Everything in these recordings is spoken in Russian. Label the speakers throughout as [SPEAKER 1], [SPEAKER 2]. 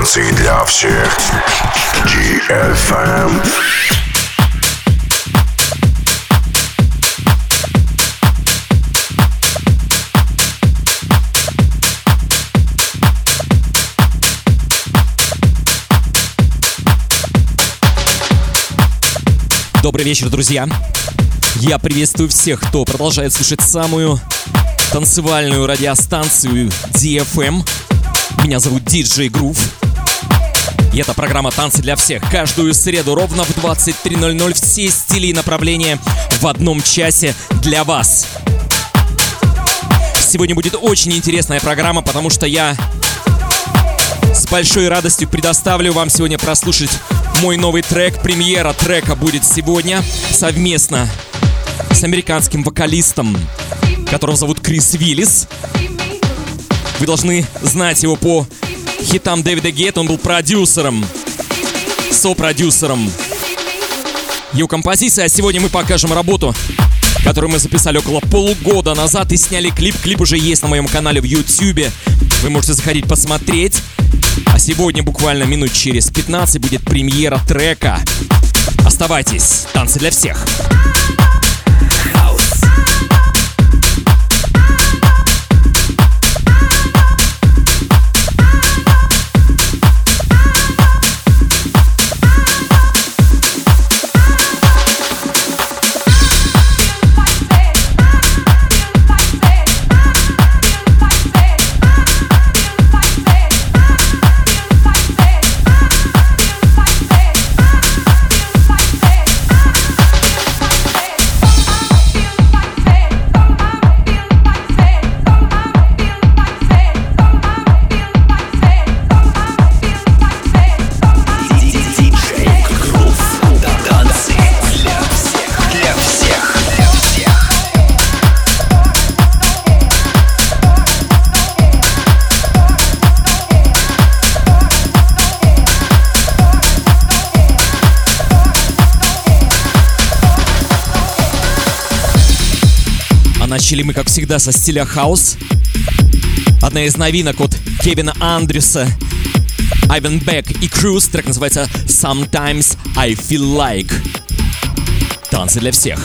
[SPEAKER 1] Танцы для всех. GFM.
[SPEAKER 2] Добрый вечер, друзья! Я приветствую всех, кто продолжает слушать самую танцевальную радиостанцию DFM. Меня зовут DJ Groove. И это программа «Танцы для всех». Каждую среду ровно в 23.00 все стили и направления в одном часе для вас. Сегодня будет очень интересная программа, потому что я с большой радостью предоставлю вам сегодня прослушать мой новый трек. Премьера трека будет сегодня совместно с американским вокалистом, которого зовут Крис Виллис. Вы должны знать его по хитам Дэвида Гетта. Он был продюсером, сопродюсером его композиции. А сегодня мы покажем работу, которую мы записали около полугода назад и сняли клип. Клип уже есть на моем канале в YouTube. Вы можете заходить посмотреть. А сегодня буквально минут через 15 будет премьера трека. Оставайтесь. Танцы для всех. Начали мы, как всегда, со стиля хаус. Одна из новинок от Кевина Андрюса, Айвен Бек и Круз. Трек называется Sometimes I Feel Like. Танцы для всех.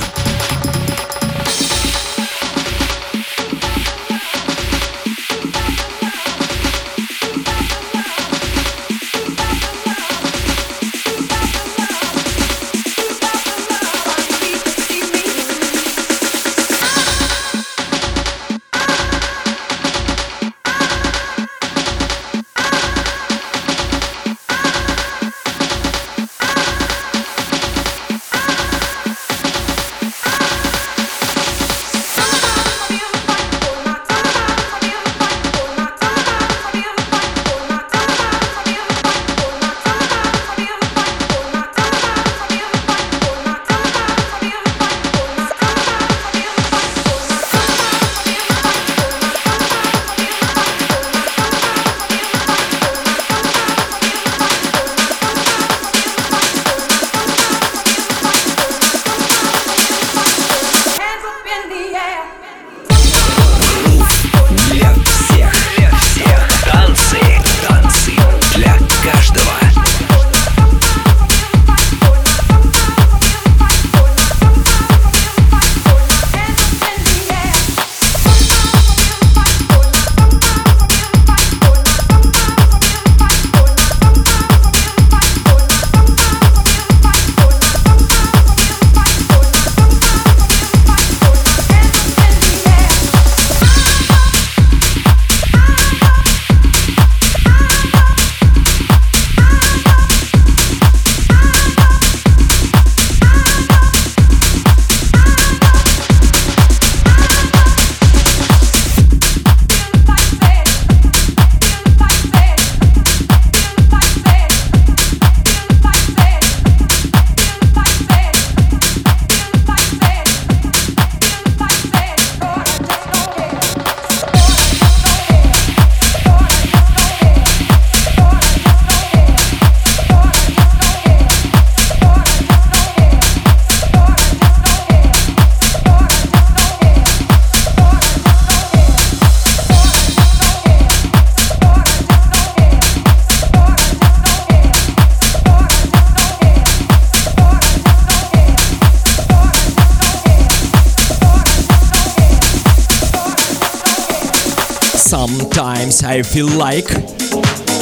[SPEAKER 3] Feel Like.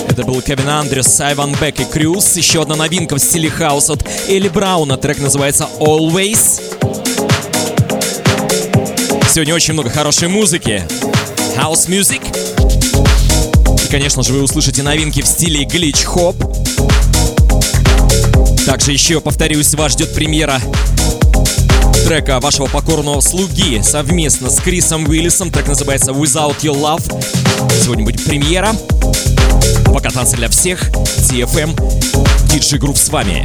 [SPEAKER 3] Это был Кевин Андрес, Сайван Бек и Крюс. Еще одна новинка в стиле хаус от Элли Брауна. Трек называется Always. Сегодня очень много хорошей музыки. House Music. И, конечно же, вы услышите новинки в стиле Glitch Hop. Также еще, повторюсь, вас ждет премьера трека вашего покорного слуги совместно с Крисом Уиллисом. Трек называется Without Your Love. Сегодня будет премьера. Пока танцы для всех. DFM. DJ Group с вами.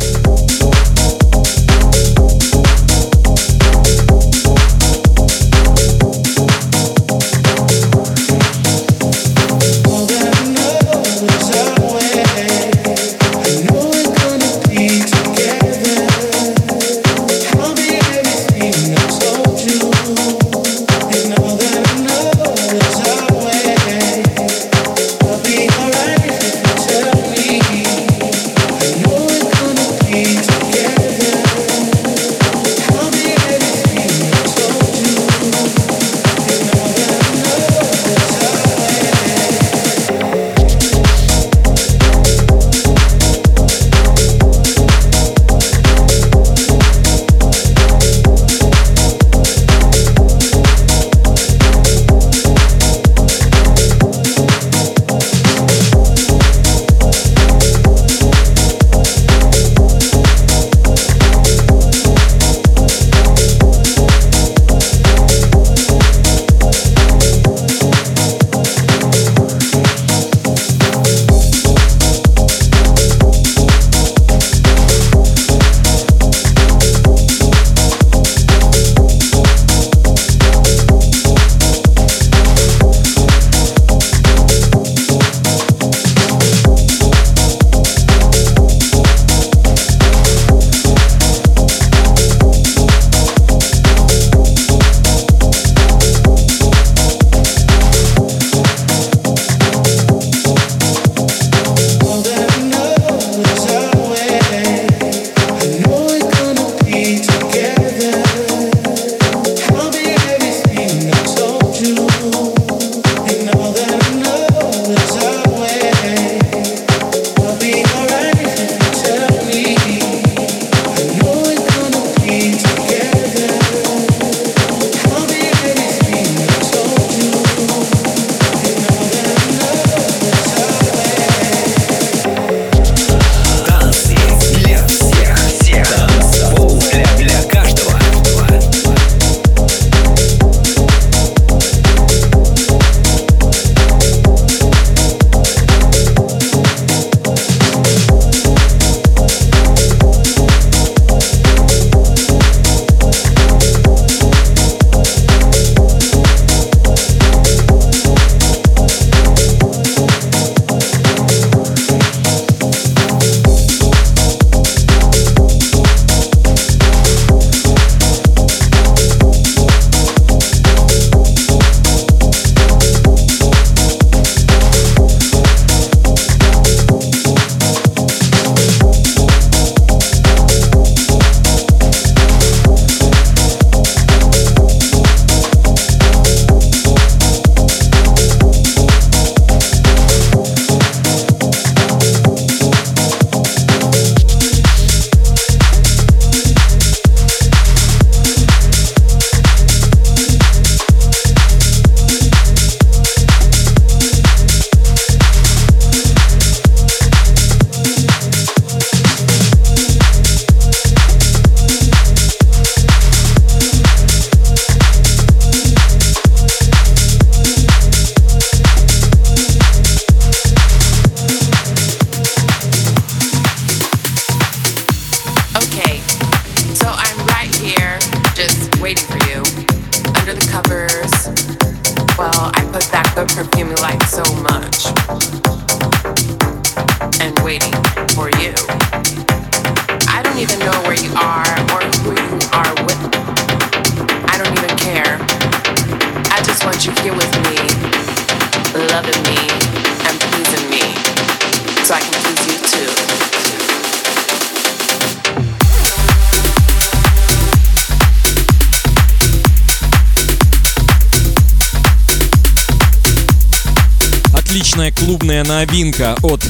[SPEAKER 2] Отличная клубная новинка от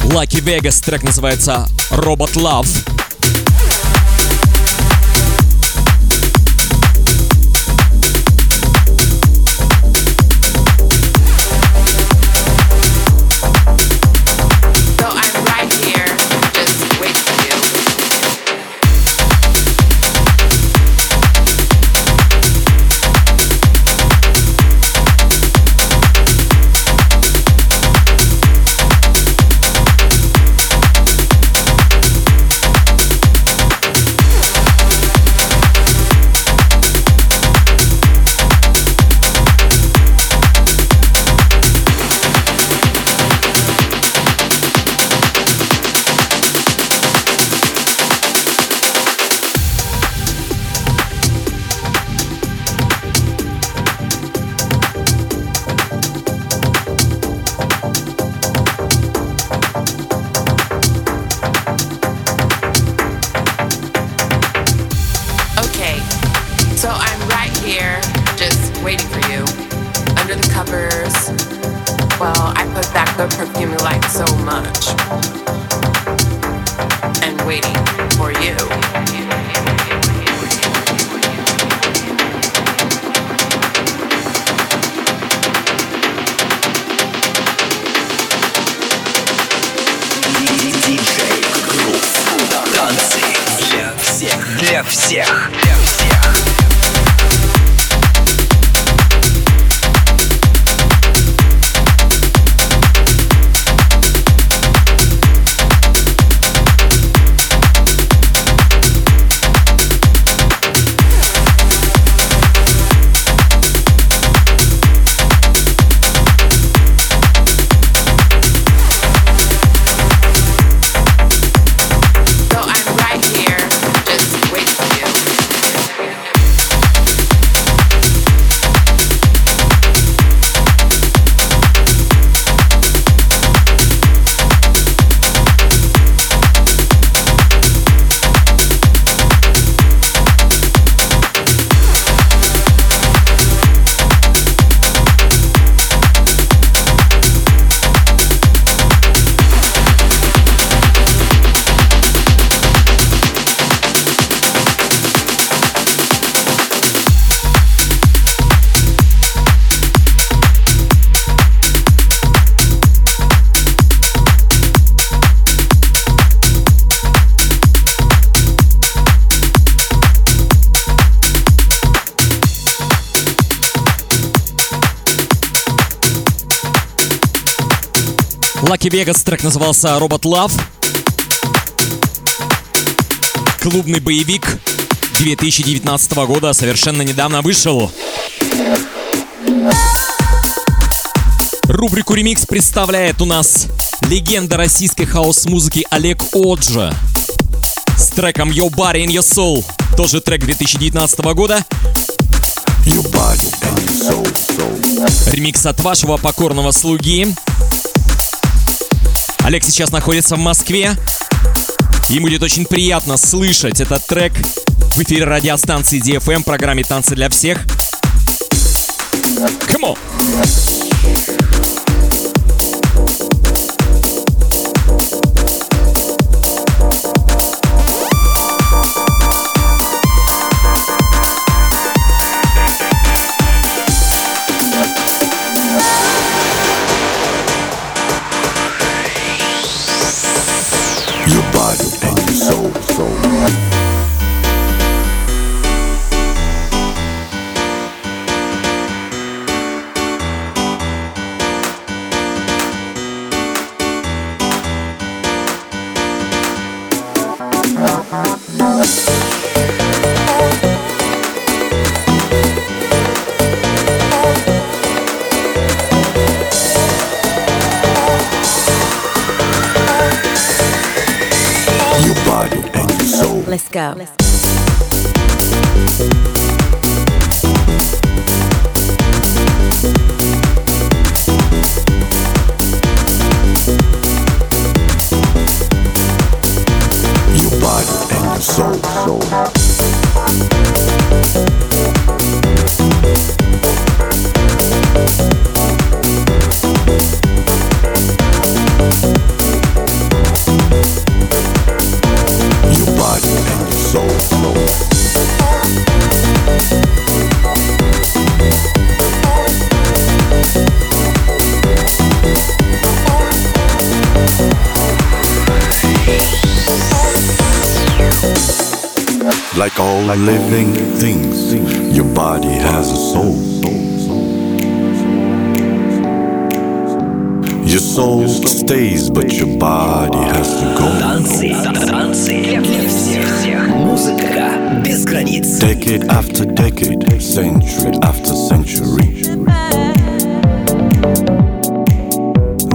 [SPEAKER 2] Lucky Vegas. Трек называется Robot Love.
[SPEAKER 4] So I'm right here, just waiting for you, under the covers. Well, I put back the perfume you like so much, and waiting for you.
[SPEAKER 5] Танцы для всех. Для всех.
[SPEAKER 2] Lucky Vegas трек назывался Robot Love. Клубный боевик 2019 года совершенно недавно вышел. Рубрику «Ремикс» представляет у нас легенда российской хаос-музыки Олег Оджа с треком Your Body and Your Soul. Тоже трек 2019 года. Your body and your soul, soul. Ремикс от вашего покорного слуги Олег сейчас находится в Москве. Ему будет очень приятно слышать этот трек в эфире радиостанции DFM, программе «Танцы для всех». Come on!
[SPEAKER 5] Go.
[SPEAKER 1] Like all living things, your body has a soul. Your soul stays, but your body has to go.
[SPEAKER 5] Танцы, танцы для всех. Музыка без границ.
[SPEAKER 1] Decade after decade, century after century.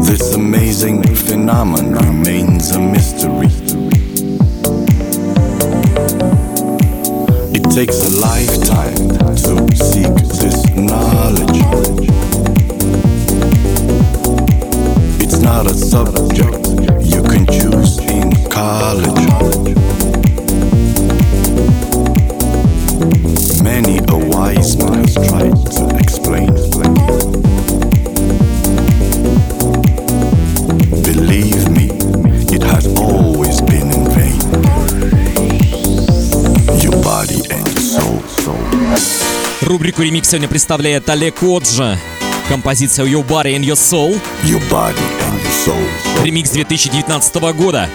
[SPEAKER 1] This amazing phenomenon remains a mystery. Takes a lifetime to seek this knowledge. It's not a subject you can choose in college. Many a wise man tried to
[SPEAKER 2] Рубрику «Ремикс» сегодня представляет Олег Оджа. Композиция Your Body and Your Soul.
[SPEAKER 1] Your body and your soul, soul.
[SPEAKER 2] Ремикс 2019 года.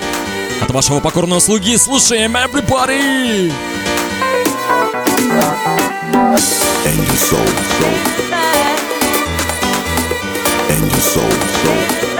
[SPEAKER 2] От вашего покорного слуги слушаем Everybody!
[SPEAKER 1] And your soul, soul. And your soul, soul.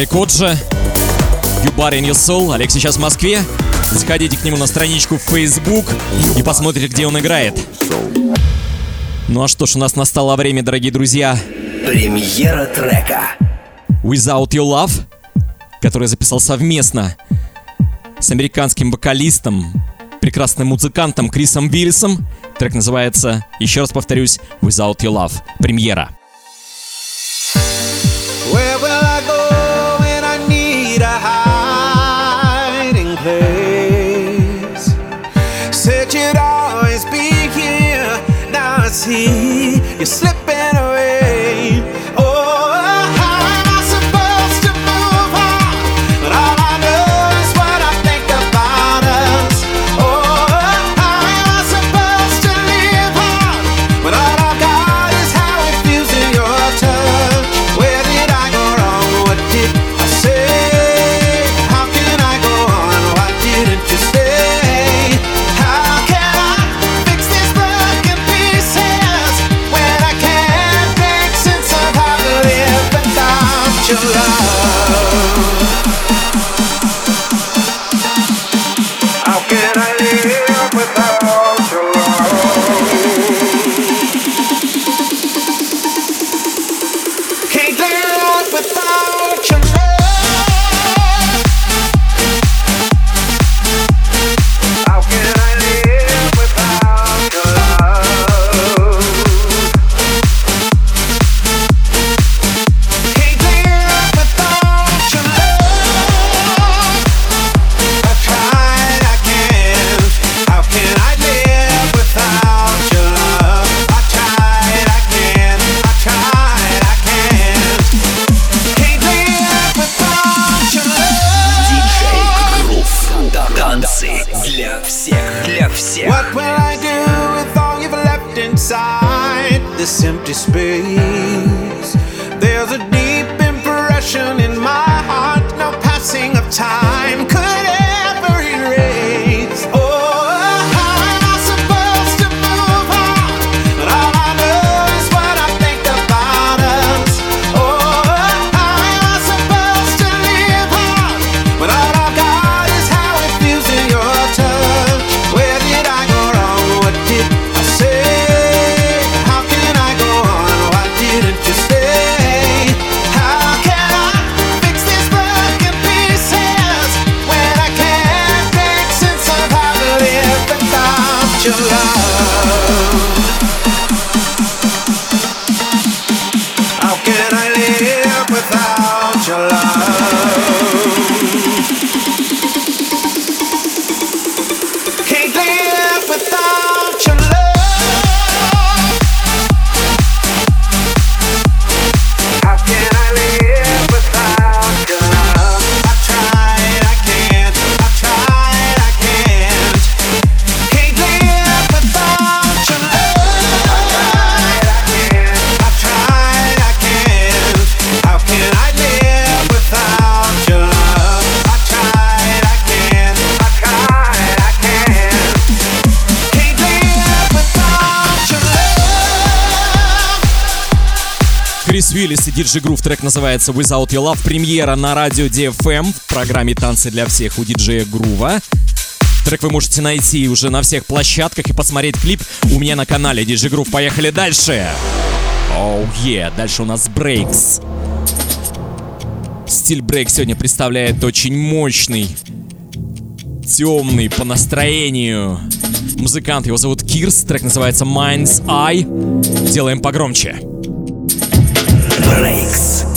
[SPEAKER 2] Олег Оджа. You Body and Your Soul. Олег сейчас в Москве. Заходите к нему на страничку в Facebook и посмотрите, где он играет. Ну а что ж, у нас настало время, дорогие друзья,
[SPEAKER 5] Премьера трека.
[SPEAKER 2] Without Your Love, который я записал совместно с американским вокалистом, прекрасным музыкантом Крисом Виллисом. Трек называется, еще раз повторюсь, Without Your Love. Премьера.
[SPEAKER 6] Where see your love
[SPEAKER 2] Уиллис и Диджи Грув. Трек называется Without Your Love. Премьера на радио DFM в программе «Танцы для всех» у диджея Грува. Трек вы можете найти уже на всех площадках и посмотреть клип у меня на канале DJ Groove. Поехали дальше! Оу, oh, yeah. дальше у нас Breaks. Стиль брейк сегодня представляет очень мощный, темный по настроению музыкант. Его зовут Кирс, трек называется Mind's Eye. Делаем погромче. Breaks.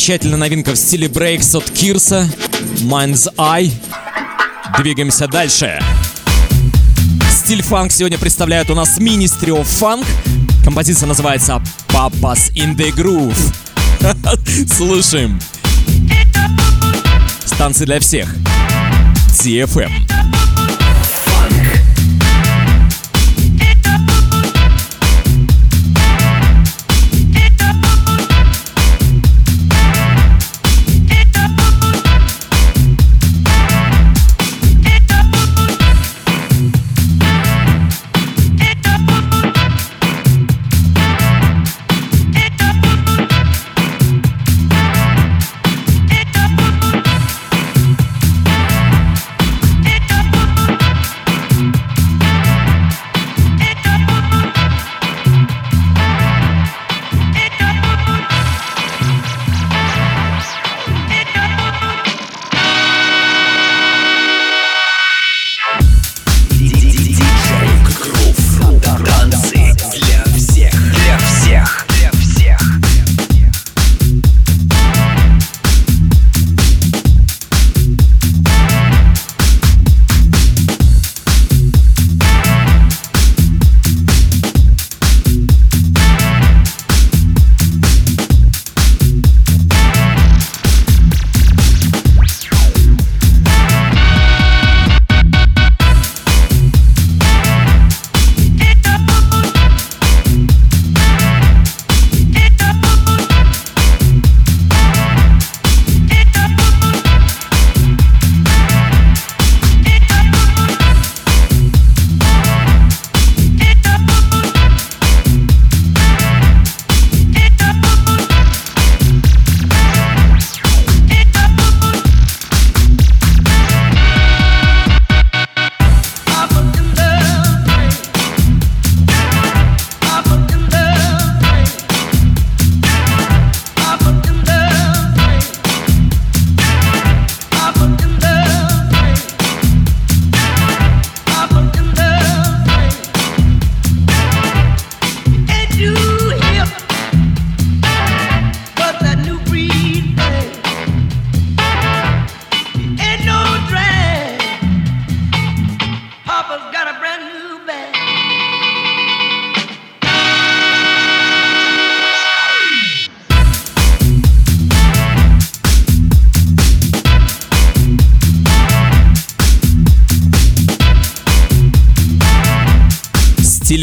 [SPEAKER 2] Замечательная новинка в стиле брейкс от Кирса. Mind's Eye. Двигаемся дальше. Стиль фанк сегодня представляет у нас Ministry of Funk. Композиция называется Papa's in the Groove. Слушаем. Станции для всех. DFM.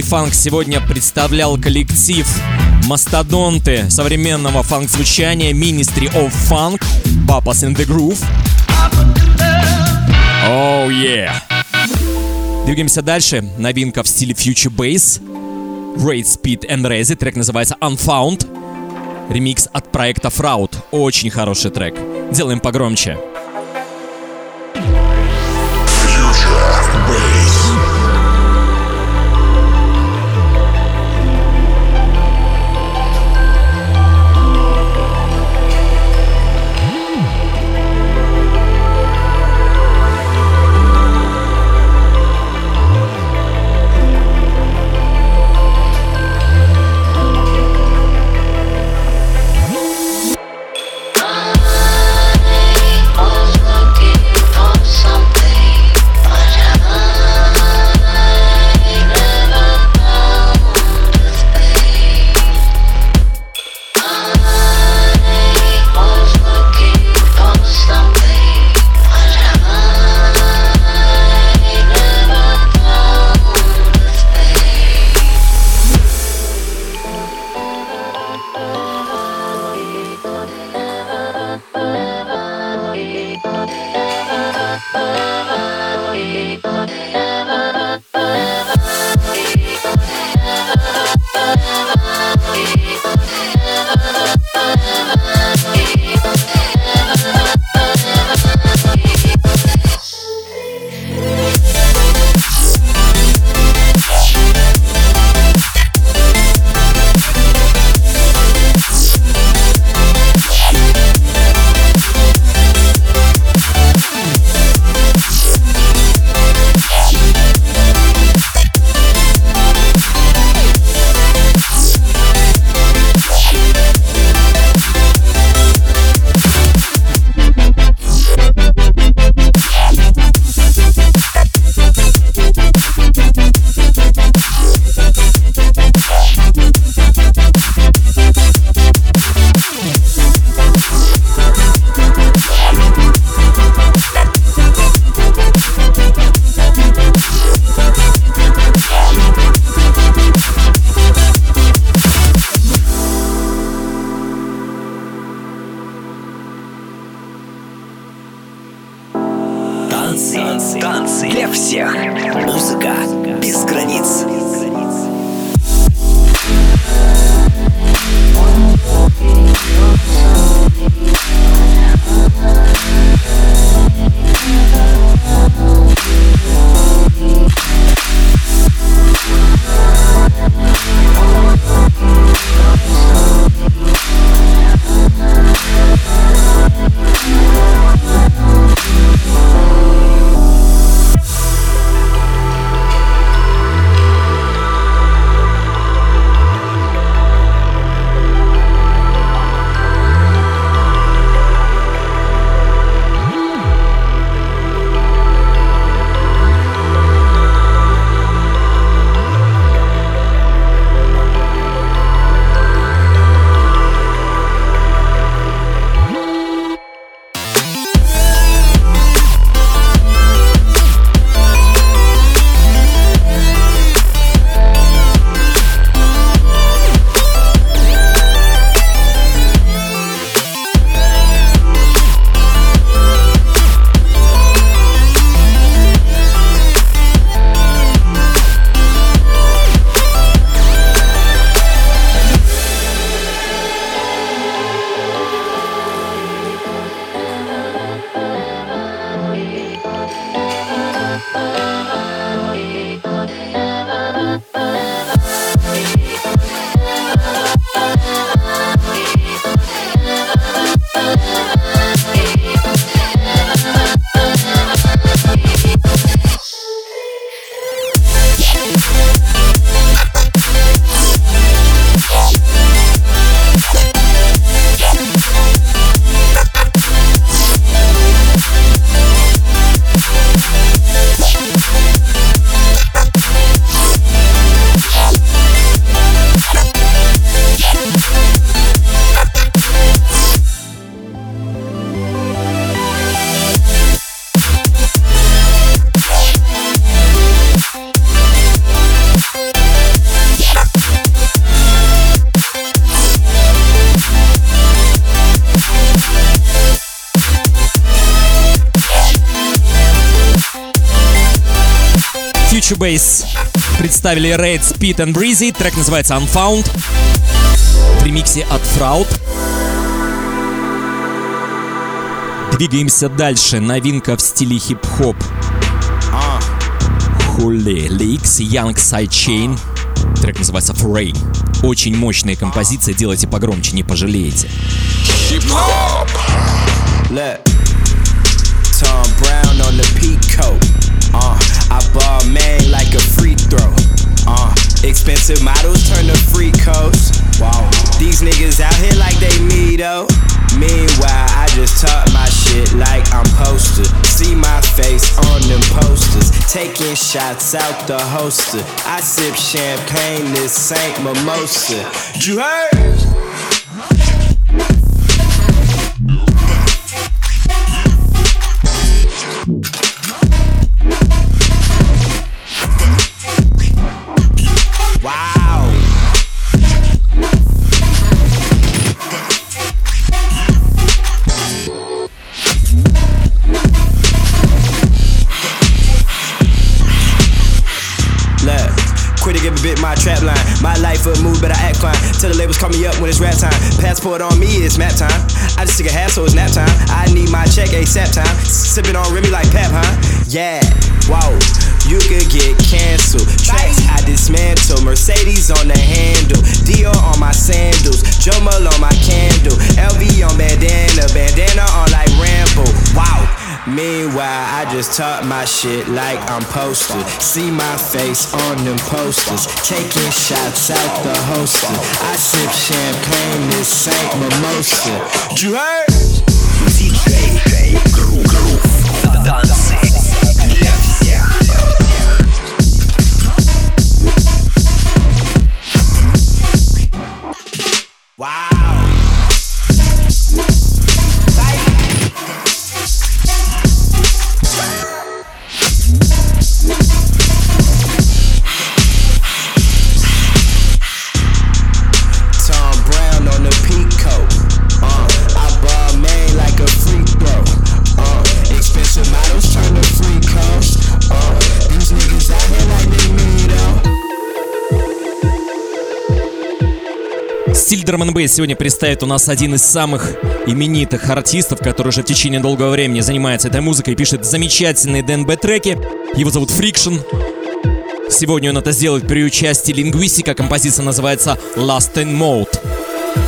[SPEAKER 2] Фанк сегодня представлял коллектив мастодонты современного фанк-звучания Ministry of Funk, Papas in the Groove. Oh yeah! Двигаемся дальше. Новинка в стиле Future Bass. Great Speed and Rezi. Трек называется Unfound. Ремикс от проекта Fraud. Очень хороший трек. Делаем погромче. Представили Raid, Speed and Breezy. Трек называется Unfound. В ремиксе от Fraud. Двигаемся дальше. Новинка в стиле хип-хоп. Holy Leaks, Young Sidechain. Трек называется Foray. Очень мощная композиция, делайте погромче, не пожалеете.
[SPEAKER 7] Look, Tom Brown on the peak coat. Uh, I ball man like a expensive models turn to free coats. Wow, these niggas out here like they me though. Meanwhile, I just talk my shit like I'm posted. See my face on them posters. Taking shots out the holster. I sip champagne, this ain't mimosa. You heard? Call me up when it's rap time. Passport on me, it's map time. I just took a half, so it's nap time. I need my check ASAP time. Sipping on Remy like Pep, huh? Yeah, wow. You could get canceled. Tracks I dismantle. Mercedes on the handle. Dior on my sandals. Jomal on my candle. LV on bandana. Bandana on like Rambo. Wow. Meanwhile, I just talk my shit like I'm posted. See my face on them posters, taking shots out the hostess. I sip champagne, this ain't Mimosa. You heard?
[SPEAKER 5] DJ
[SPEAKER 2] Groove Dance. Н сегодня представит у нас один из самых именитых артистов, который уже в течение долгого времени занимается этой музыкой и пишет замечательные ДНБ-треки. Его зовут Friction. Сегодня он это сделает при участии лингвистика. Композиция называется Last in Mode.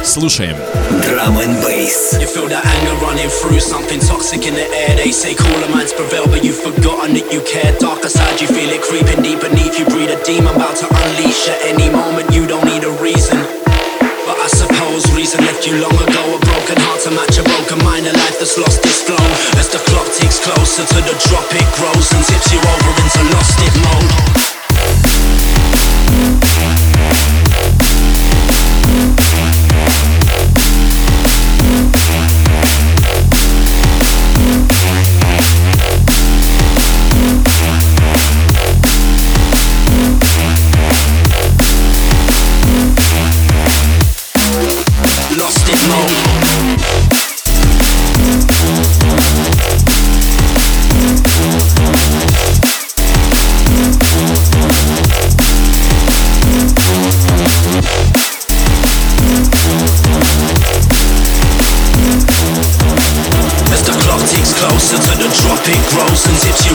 [SPEAKER 2] Слушаем.
[SPEAKER 5] Drum and bass.
[SPEAKER 6] You feel that anger running through something toxic in the air. They say cooler minds prevail, but you've forgotten that you care. Darker side, you feel it creeping deep beneath you. Breed a demon about to unleash at any moment. You don't need a reason. Reason left you long ago. A broken heart to match a broken mind. A life that's lost its flow. As the clock ticks closer to the drop, it grows and tips you over into lost it mode. It grows and tips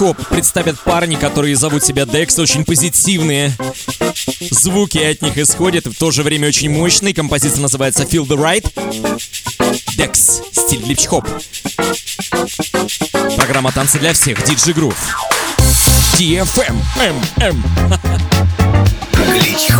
[SPEAKER 2] Глич-хоп представят парни, которые зовут себя Dex, очень позитивные. Звуки от них исходят, в то же время очень мощные. Композиция называется Feel the Right. Dex, стиль глич-хоп. Программа «Танцы для всех», DJ Groove. DFM, MM.
[SPEAKER 5] Глич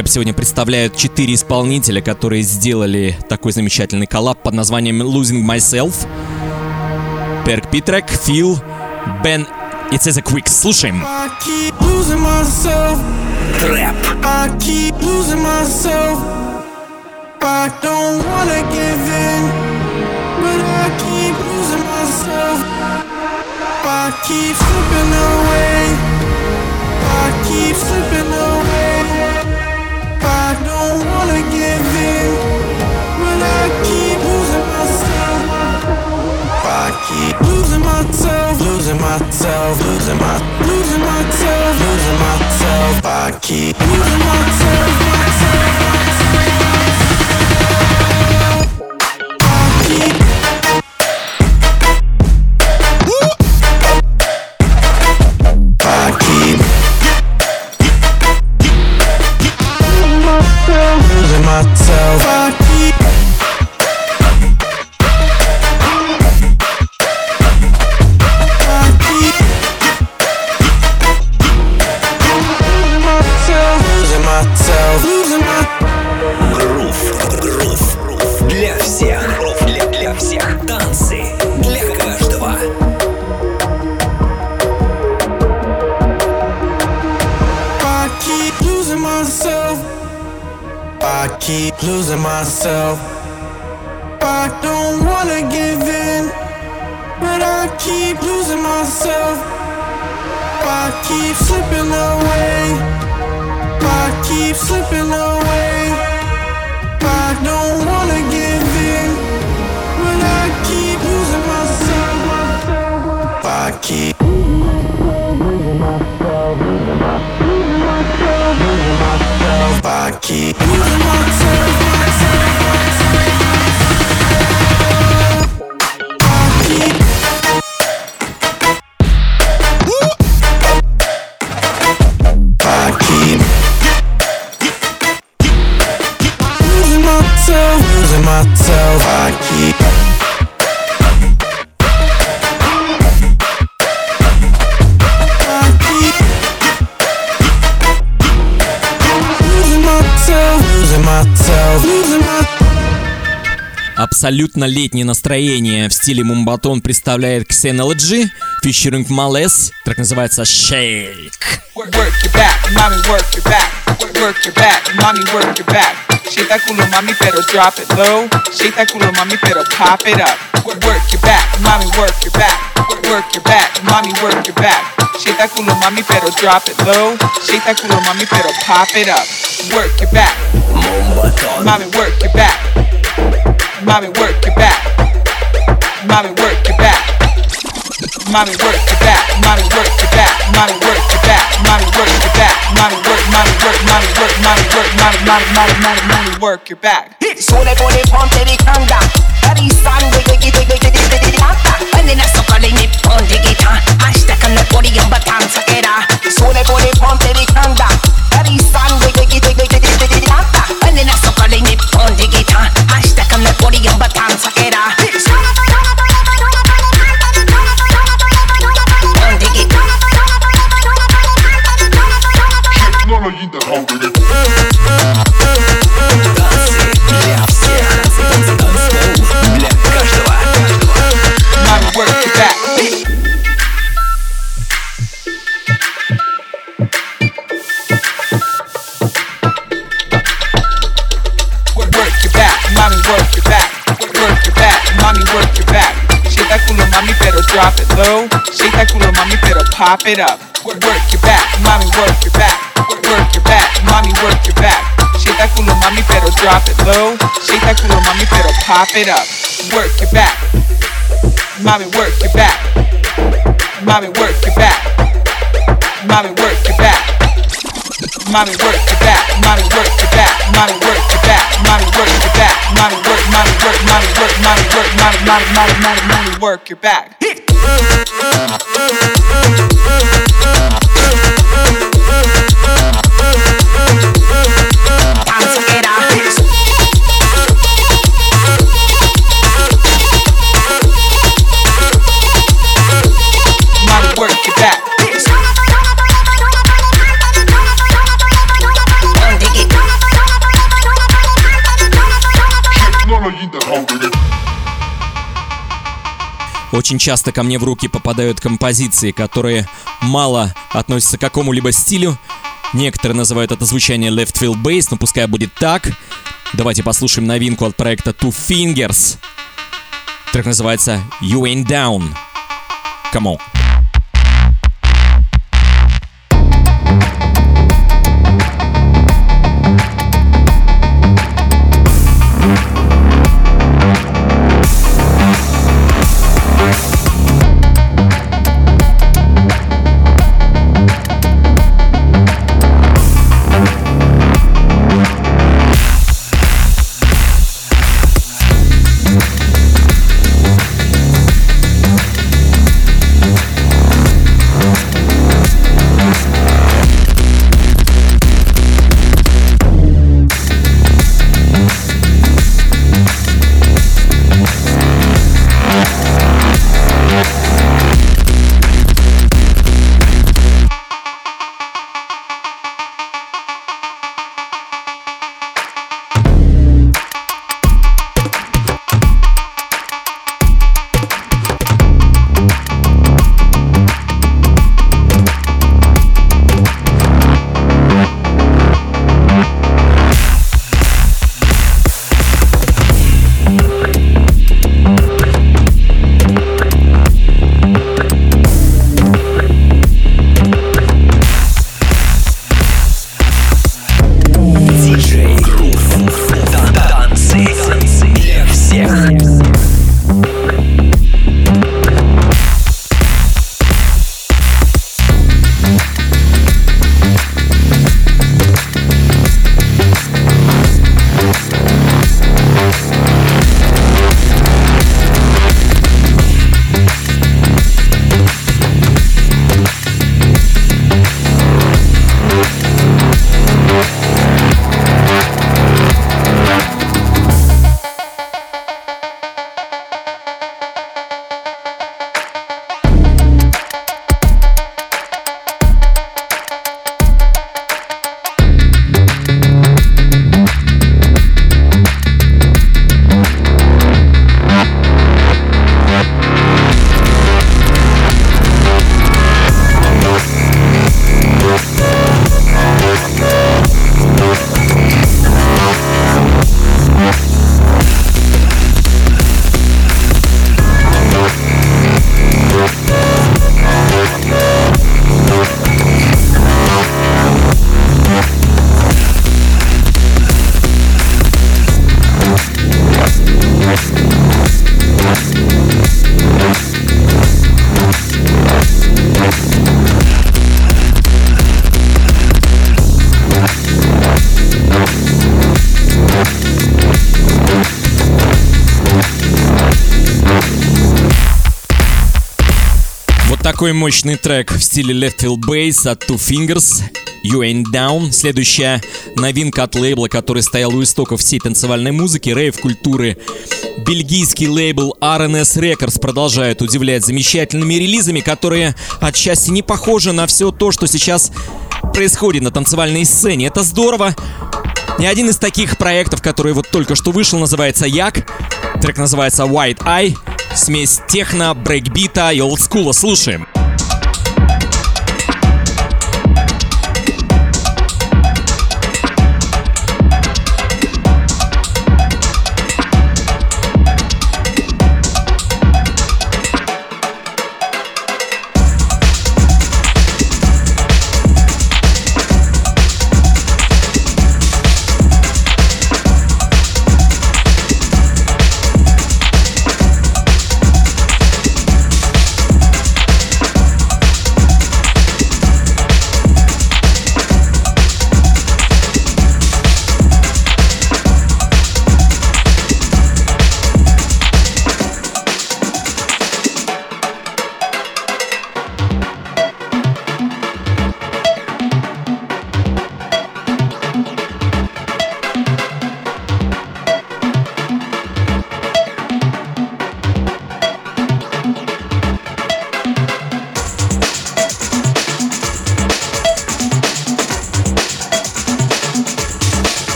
[SPEAKER 2] Трэп сегодня представляют четыре исполнителя, которые сделали такой замечательный коллаб под названием Losing Myself. Перк Питрек, Фил, Бен и Цеза Квик. Слушаем.
[SPEAKER 8] I keep losing myself.
[SPEAKER 5] Трэп.
[SPEAKER 8] I keep losing myself. I don't wanna give in, but I myself, losing myself, losing my, losing myself, losing myself. I keep losing myself. I don't wanna give in, but I keep losing myself. I keep slipping away. I keep slipping away. I don't wanna give in, but I keep losing myself. I keep. I keep losing myself.
[SPEAKER 2] Абсолютно летнее настроение в стиле Мумбатон представляет Xenology, featuring Males. Трек называется Shake.
[SPEAKER 9] Work, work your back, mommy, work your back. Work, work your back, mommy, work your back. Shake that culo, mami, pero drop it low. Shake that culo, mami, pero pop it up. Work, work your back, mommy, work your back. Work, work your back, mommy, work your back. Shake that culo, mami, pero drop it low. Shake that culo, mami, pero pop it up. Work your back, mommy, work your back. Mommy, work your back. Mommy, work your back. Mommy, work your back. Mommy, work your back. Mommy, work your back. Mommy, work your back. Mommy, work, mommy, work, mommy, work, mommy, work, mommy, mommy, mommy, mommy, mommy, work your back.
[SPEAKER 10] Sulle con le ponte di kanga Dari sangue che che che che che che che latta Quindi ne sto con le nippon di gita Hashtag con le fuori in vacanza che era Sulle con le ponte di
[SPEAKER 9] pop it up. Work, your back, mommy, work your back. Work, work your back, mommy, work your back. Shake that culo, mami, pero drop it low. Shake that culo, mami, pero pop it up. Work your back, mommy, work your back. Mommy, work your back. Mommy, work your back. Mommy, work your back. Mommy, work your back. Mommy, work your back. Mommy, work your back. Mommy, work, mommy, work, mommy, work, mommy, work, mommy, mommy, mommy, mommy, mommy, work your back.
[SPEAKER 10] Yeah.
[SPEAKER 2] Очень часто ко мне в руки попадают композиции, которые мало относятся к какому-либо стилю. Некоторые называют это звучание Left Field Bass, но пускай будет так. Давайте послушаем новинку от проекта Two Fingers. Трек называется You Ain't Down. Come on. Такой мощный трек в стиле Left Field Bass от Two Fingers. You Ain't Down. Следующая новинка от лейбла, который стоял у истоков всей танцевальной музыки, рейв-культуры. Бельгийский лейбл RNS Records продолжает удивлять замечательными релизами, которые отчасти не похожи на все то, что сейчас происходит на танцевальной сцене. Это здорово. И один из таких проектов, который вот только что вышел, называется Як. Трек называется White Eye. Смесь техно, брейкбита и олдскула. Слушаем.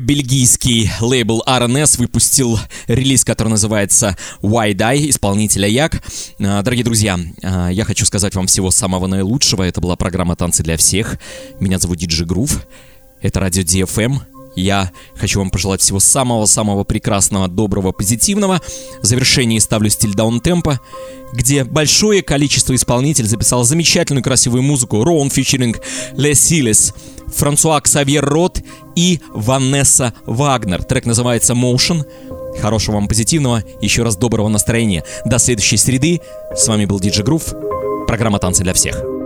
[SPEAKER 2] Такой бельгийский лейбл RNS выпустил релиз, который называется Why Die, исполнителя Як. А, дорогие друзья, а, я хочу сказать вам всего самого наилучшего. Это была программа «Танцы для всех». Меня зовут Диджи Грув. Это радио DFM. Я хочу вам пожелать всего самого-самого прекрасного, доброго, позитивного. В завершении ставлю стиль даунтемпа, где большое количество исполнителей записало замечательную красивую музыку. Роун фичеринг Ле Силес, Франсуа Ксавьер Рот и Ванесса Вагнер. Трек называется Motion. Хорошего вам позитивного, еще раз доброго настроения. До следующей среды. С вами был Диджи Грув. Программа «Танцы для всех».